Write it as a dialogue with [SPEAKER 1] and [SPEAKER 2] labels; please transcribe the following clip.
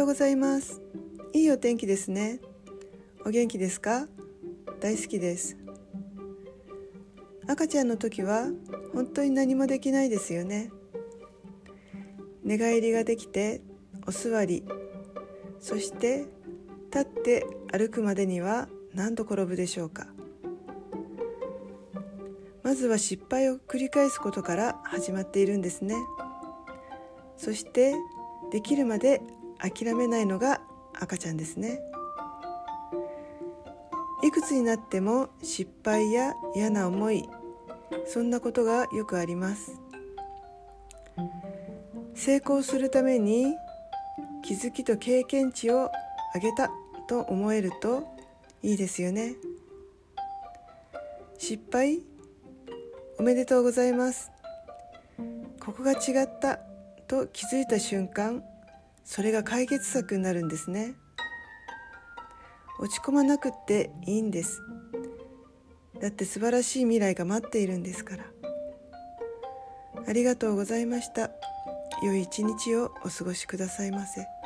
[SPEAKER 1] ようございます。いいお天気ですね。お元気ですか？大好きです。赤ちゃんの時は本当に何もできないですよね。寝返りができてお座りそして立って歩くまでには何度転ぶでしょうか？まずは失敗を繰り返すことから始まっているんですね。そしてできるまで諦めないのが赤ちゃんですね。いくつになっても失敗や嫌な思いそんなことがよくあります。成功するために気づきと経験値を上げたと思えるといいですよね。失敗おめでとうございます。ここが違ったと気づいた瞬間それが解決策になるんですね。落ち込まなくっていいんです。だって素晴らしい未来が待っているんですから。ありがとうございました。良い一日をお過ごしくださいませ。